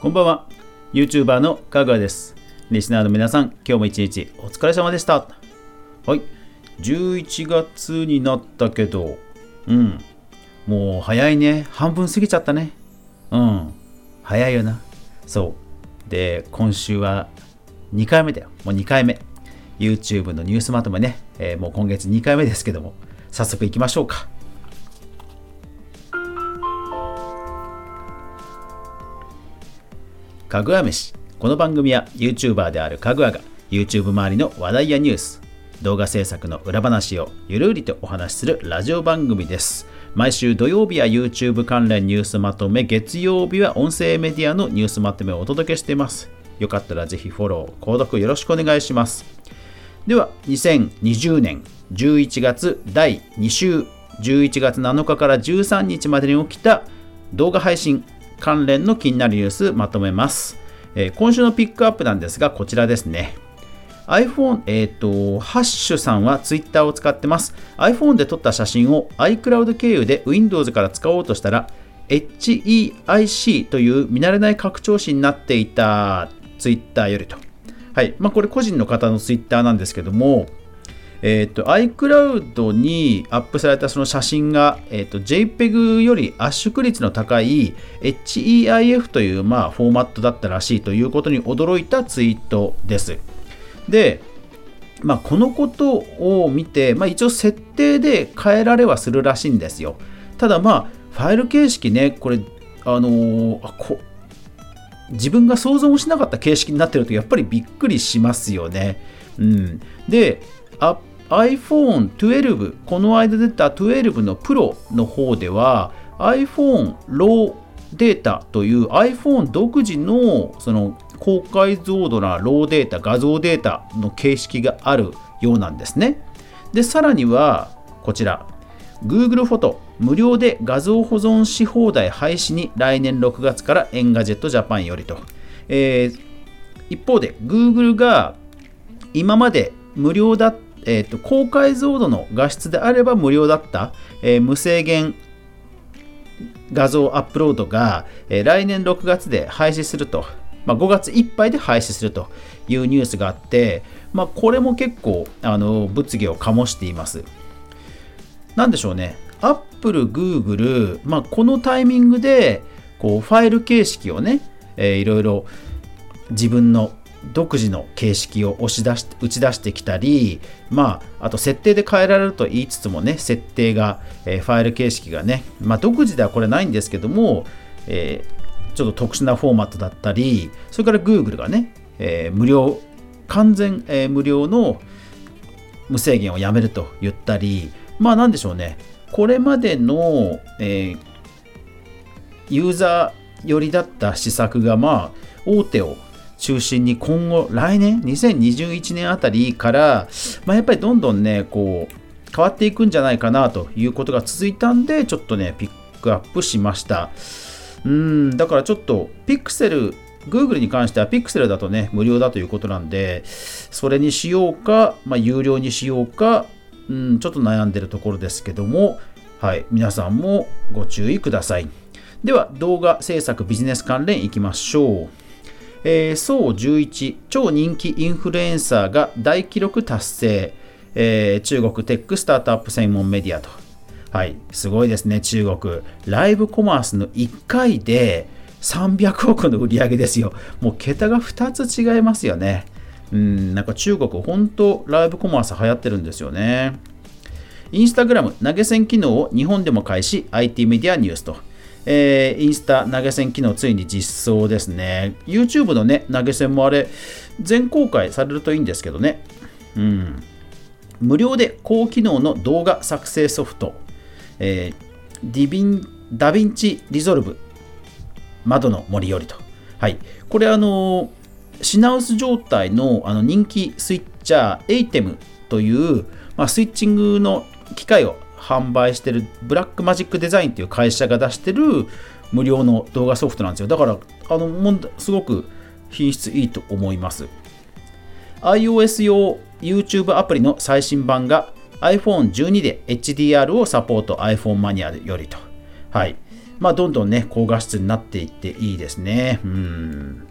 こんばんは。YouTuber のかぐわです。リスナーの皆さん今日も一日お疲れ様でした。はい。11月になったけどうん。もう早いね。半分過ぎちゃったね。うん。早いよな。そう。で今週は2回目だよ。もう2回目。YouTube のニュースまとめね、えーもう今月2回目ですけども早速いきましょうか。かぐわ飯。この番組は YouTuber であるかぐわが YouTube 周りの話題やニュース動画制作の裏話をゆるりとお話しするラジオ番組です。毎週土曜日は YouTube 関連ニュースまとめ月曜日は音声メディアのニュースまとめをお届けしています。よかったらぜひフォロー購読よろしくお願いします。では2020年11月第2週11月7日から13日までに起きた動画配信関連の気になるニュースまとめます、えー今週のピックアップなんですがこちらですね iPhone、えっ、と、ハッシュさんは Twitter を使ってます。iPhone で撮った写真を iCloud 経由で Windows から使おうとしたら、HEIC という見慣れない拡張子になっていた Twitter よりと。はい。まあ、これ個人の方の Twitter なんですけども、えっ、と、iCloud にアップされたその写真が、えっ、と、JPEG より圧縮率の高い HEIF という、まあ、フォーマットだったらしいということに驚いたツイートです。で、まあ、このことを見て、まあ、一応設定で変えられはするらしいんですよ。ただまあ、ファイル形式ね、これ、あのーあこ自分が想像もしなかった形式になってるとやっぱりびっくりしますよね。うん、で、iPhone12、この間出た12の Pro の方では iPhone ローデータという iPhone 独自のその高解像度なローデータ、画像データの形式があるようなんですね。で、さらにはこちら、Google フォト無料で画像保存し放題廃止に来年6月からエンガジェットジャパンよりと。えー一方で Google が今まで無料だった、えーと高解像度の画質であれば無料だった、えー無制限画像アップロードが、えー来年6月で廃止すると、まあ、5月いっぱいで廃止するというニュースがあって、まあ、これも結構あの物議を醸しています。なんでしょうね、Apple、Google、まあ、このタイミングでこうファイル形式をね、えーいろいろ自分の独自の形式を押し出し打ち出してきたり、まあ、あと設定で変えられると言いつつもね、設定が、えーファイル形式がね、まあ、独自ではこれないんですけども、えーちょっと特殊なフォーマットだったり、それから Google がね、えー無料、完全、えー無料の無制限をやめると言ったり、まあなんでしょうね、これまでの、えーユーザー寄りだった施策が、まあ、大手を中心に今後、来年、2021年あたりから、まあ、やっぱりどんどんね、こう、変わっていくんじゃないかなということが続いたんで、ちょっとね、ピックアップしました。うん、だからちょっと、ピクセル、Google に関しては Pixel だとね、無料だということなんで、それにしようか、まあ、有料にしようか、うん、ちょっと悩んでるところですけども、はい、皆さんもご注意ください。では、動画制作ビジネス関連いきましょう。えー、総11、超人気インフルエンサーが大記録達成、えー中国テックスタートアップ専門メディアと。はい、すごいですね、中国。ライブコマースの1回で300億の売り上げですよ。もう桁が2つ違いますよね。うん、なんか中国、本当ライブコマース流行ってるんですよね。インスタグラム投げ銭機能を日本でも開始、IT メディアニュースと。えーインスタ投げ銭機能ついに実装ですね。YouTube のね、投げ銭もあれ、全公開されるといいんですけどね。うん。無料で高機能の動画作成ソフト、えーディビンダヴィンチリゾルブ窓の杜よりと。はい。これあの、品薄状態のあの人気スイッチャー ATEMという、まあ、スイッチングの機械を販売してるブラックマジックデザインっていう会社が出してる無料の動画ソフトなんですよ。だから、あの、もすごく品質いいと思います。iOS 用 YouTube アプリの最新版が iPhone12 で HDR をサポート iPhone マニアよりと。はい。まあ、どんどんね、高画質になっていっていいですね。うん。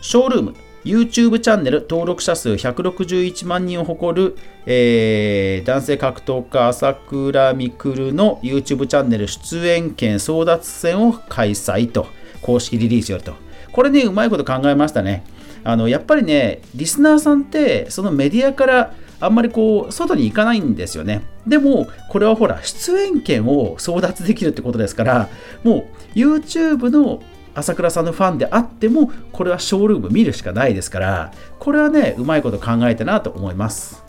ショールーム。YouTube チャンネル登録者数161万人を誇る、えー、男性格闘家朝倉未来の YouTube チャンネル出演権争奪戦を開催と公式リリースよりと。これねうまいこと考えましたね。あのやっぱりねリスナーさんってそのメディアからあんまりこう外に行かないんですよね。でもこれはほら出演権を争奪できるってことですからもう YouTube の朝倉さんのファンであってもこれはショールーム見るしかないですからこれはねうまいこと考えたなと思います。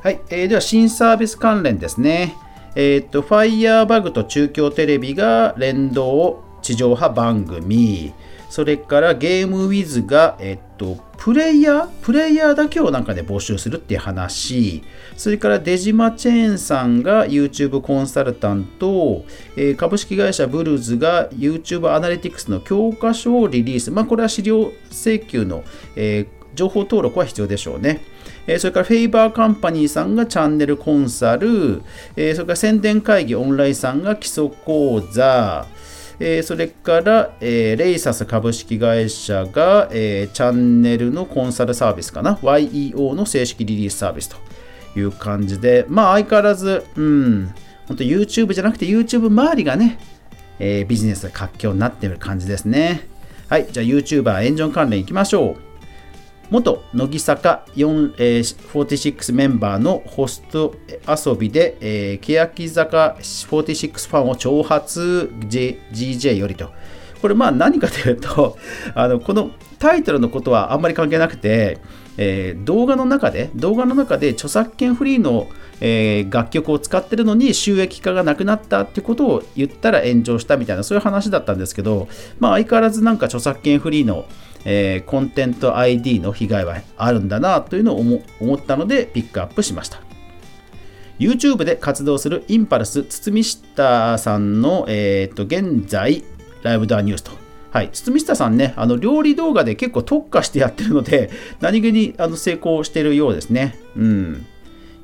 はい、えー、では新サービス関連ですね。えっ、と Firebug と中京テレビが連動地上波番組。それからゲームウィズが、えっと、プレイヤープレイヤーだけをなんかね、募集するっていう話。それから出島チェーンさんが YouTube コンサルタント、えー、株式会社ブルーズが YouTube アナリティクスの教科書をリリース。まあ、これは資料請求の、えー、情報登録は必要でしょうね。えそれからフェイバーカンパニーさんがチャンネルコンサル、えそれから宣伝会議オンラインさんが基礎講座、えー、それから、えー、レイサス株式会社が、えー、チャンネルのコンサルサービスかな？YEO の正式リリースサービスという感じでまあ相変わらずうん本当 YouTube じゃなくて YouTube 周りがね、えー、ビジネスで活況になっている感じですね。はいじゃあ YouTuber エンジョン関連いきましょう。元乃木坂4、えー、46メンバーのホスト遊びで、えー、欅坂46ファンを挑発 J GJ よりと。これまあ何かというとあのこのタイトルのことはあんまり関係なくて、えー、動画の中で動画の中で著作権フリーの、えー、楽曲を使ってるのに収益化がなくなったってことを言ったら炎上したみたいなそういう話だったんですけど、まあ、相変わらずなんか著作権フリーのえー、コンテンツ ID の被害はあるんだなというのを思ったのでピックアップしました。YouTube で活動するインパルス堤下さんの、えー、と現在ライブドアニュースと。はい、堤下さんね、あの料理動画で結構特化してやってるので、何気にあの成功してるようですね。うん。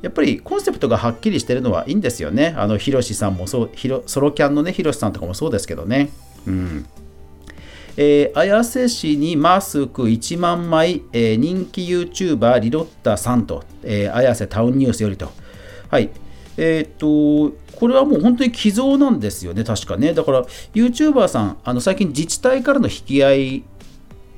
やっぱりコンセプトがはっきりしてるのはいいんですよね。あの、ヒロシさんもそう、ソロキャンのね、ヒロシさんとかもそうですけどね。うん。えー、綾瀬市にマスク1万枚、えー、人気 YouTuber リロッタさんと、えー、綾瀬タウンニュースよりと。はい。えっ、と、これはもう本当に寄贈なんですよね、確かね。だから、YouTuber さん、あの最近自治体からの引き合い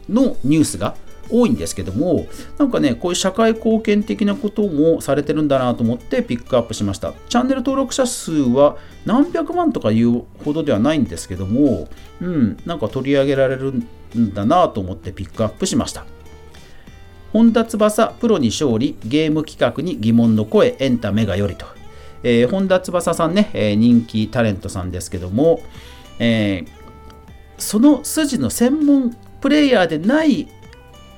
のニュースが多いんですけども、なんかね、こういう社会貢献的なこともされてるんだなと思ってピックアップしました。チャンネル登録者数は何百万とかいうほどではないんですけども、うん、なんか取り上げられるんだなと思ってピックアップしました。本田翼プロに勝利、ゲーム企画に疑問の声、エンタメがよりと。えー、本田翼さんね、えー、人気タレントさんですけども、えー、その筋の専門プレイヤーでない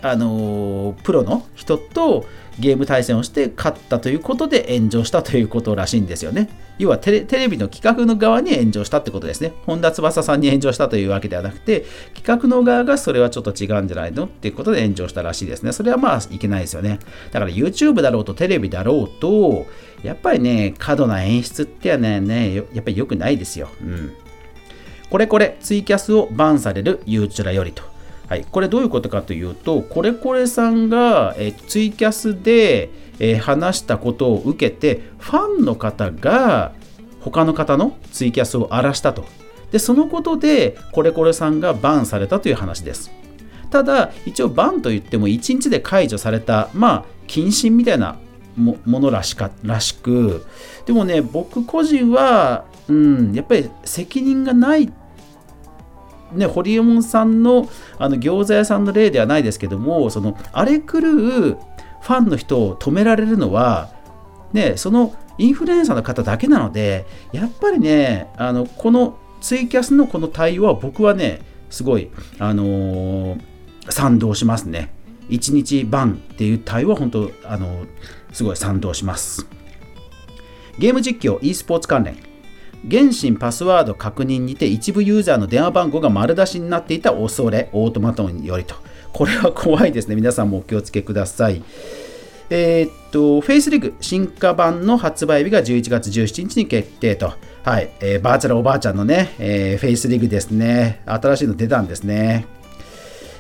あのプロの人とゲーム対戦をして勝ったということで炎上したということらしいんですよね。要はテレビの企画の側に炎上したってことですね。本田翼さんに炎上したというわけではなくて、企画の側がそれはちょっと違うんじゃないのっていうことで炎上したらしいですね。それはまあいけないですよね。だから YouTube だろうとテレビだろうと、やっぱりね、過度な演出ってはね、ねやっぱり良くないですよ。うん。これこれ、ツイキャスをバンされる YouTube よりと。はい、これどういうことかというと、これこれさんが、えツイキャスで、え話したことを受けて、ファンの方が他の方のツイキャスを荒らしたと。で、そのことで、これこれさんがバンされたという話です。ただ、一応バンといっても1日で解除された、まあ、謹慎みたいなものらしからしく、でもね、僕個人は、うん、やっぱり責任がないね、堀エモ門さんのあの餃子屋さんの例ではないですけどもその荒れ狂うファンの人を止められるのは、ね、そのインフルエンサーの方だけなのでやっぱりねあのこのツイキャスのこの対応は僕はねすごい、あのー、賛同しますね。1日バンっていう対応は本当、あのー、すごい賛同します。ゲーム実況 e スポーツ関連原神パスワード確認にて一部ユーザーの電話番号が丸出しになっていた恐れオートマトンよりとこれは怖いですね皆さんもお気をつけくださいえー、っと、フェイスリグ進化版の発売日が11月17日に決定と。はい、えー、バーチャルおばあちゃんのね、えー、フェイスリグですね。新しいの出たんですね。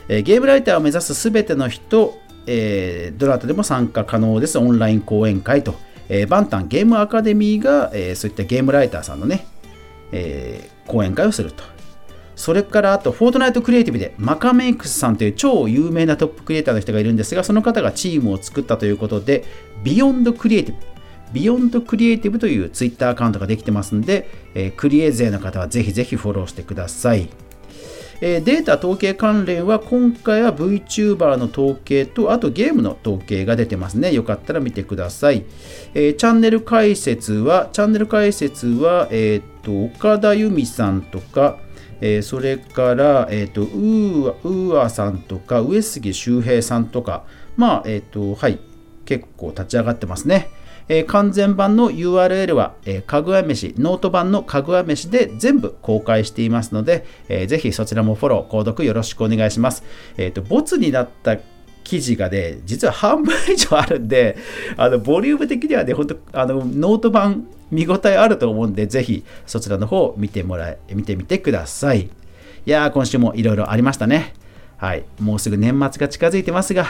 えー、ゲームライターを目指すすべての人、えー、どなたでも参加可能です。オンライン講演会と。えー、バンタンゲームアカデミーが、えー、そういったゲームライターさんのね、えー、講演会をすると。それからあと、フォートナイトクリエイティブでマカメイクスさんという超有名なトップクリエイターの人がいるんですが、その方がチームを作ったということで、ビヨンドクリエイティブ、ビヨンドクリエイティブというツイッターアカウントができてますんで、えー、クリエイ勢の方はぜひぜひフォローしてください。えー、データ統計関連は今回は VTuber の統計とあとゲームの統計が出てますね。よかったら見てください。えー、チャンネル開設は、チャンネル開設は、えっ、と、岡田由美さんとか、えー、それから、えっ、と、ウーウーアさんとか、上杉周平さんとか、まあ、えっ、と、はい、結構立ち上がってますね。えー、完全版の URL は、えー、かぐわ飯、ノート版のかぐわ飯で全部公開していますので、えー、ぜひそちらもフォロー、購読よろしくお願いします。えっ、ー、と、ボツになった記事がね、実は半分以上あるんで、あの、ボリューム的にはね、本当あの、ノート版見応えあると思うんで、ぜひそちらの方を見てもらえ、見てみてください。いやー、今週もいろいろありましたね。はい。もうすぐ年末が近づいてますが、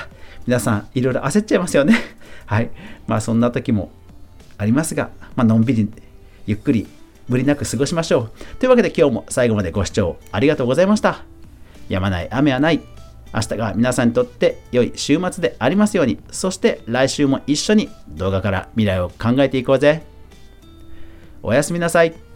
皆さんいろいろ焦っちゃいますよね。はい。まあそんな時もありますが、まあのんびり、ゆっくり、無理なく過ごしましょう。というわけで今日も最後までご視聴ありがとうございました。やまない雨はない。明日が皆さんにとって良い週末でありますように。そして来週も一緒に動画から未来を考えていこうぜ。おやすみなさい。